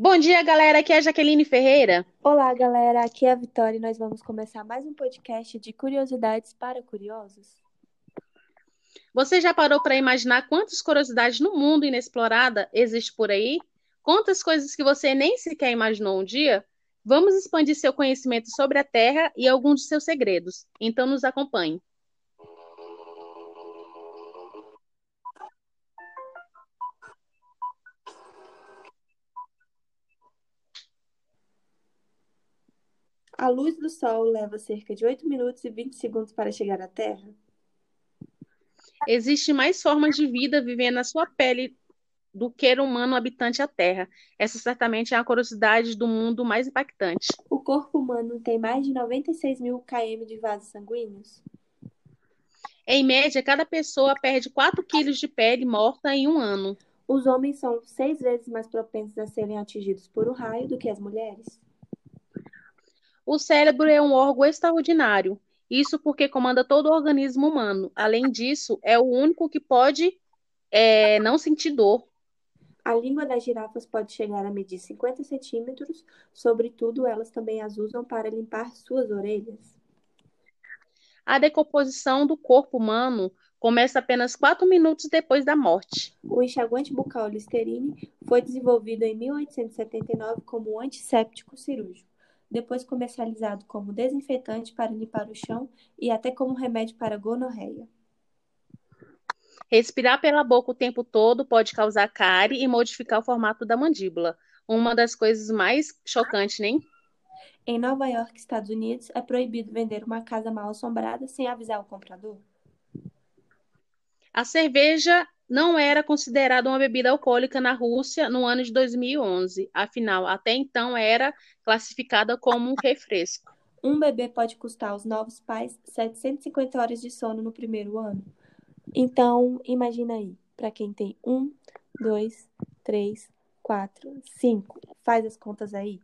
Bom dia, galera. Aqui é a Jaqueline Ferreira. Olá, galera. Aqui é a Vitória e nós vamos começar mais um podcast de curiosidades para curiosos. Você já parou para imaginar quantas curiosidades no mundo inexplorada existe por aí? Quantas coisas que você nem sequer imaginou um dia? Vamos expandir seu conhecimento sobre a Terra e alguns de seus segredos. Então nos acompanhe. A luz do Sol leva cerca de 8 minutos e 20 segundos para chegar à Terra. Existem mais formas de vida vivendo na sua pele do que o humano habitante à Terra. Essa certamente é a curiosidade do mundo mais impactante. O corpo humano tem mais de 96 mil km de vasos sanguíneos. Em média, cada pessoa perde 4 quilos de pele morta em um ano. Os homens são seis vezes mais propensos a serem atingidos por um raio do que as mulheres. O cérebro é um órgão extraordinário. Isso porque comanda todo o organismo humano. Além disso, é o único que pode é, não sentir dor. A língua das girafas pode chegar a medir 50 centímetros, sobretudo elas também as usam para limpar suas orelhas. A decomposição do corpo humano começa apenas 4 minutos depois da morte. O enxaguante bucal Listerine foi desenvolvido em 1879 como um antisséptico cirúrgico depois comercializado como desinfetante para limpar o chão e até como remédio para gonorreia. Respirar pela boca o tempo todo pode causar cárie e modificar o formato da mandíbula. Uma das coisas mais chocantes, nem? Em Nova York, Estados Unidos, é proibido vender uma casa mal assombrada sem avisar o comprador. A cerveja não era considerada uma bebida alcoólica na Rússia no ano de 2011. Afinal, até então era classificada como um refresco. Um bebê pode custar aos novos pais 750 horas de sono no primeiro ano. Então, imagina aí, para quem tem um, dois, três, quatro, cinco, faz as contas aí.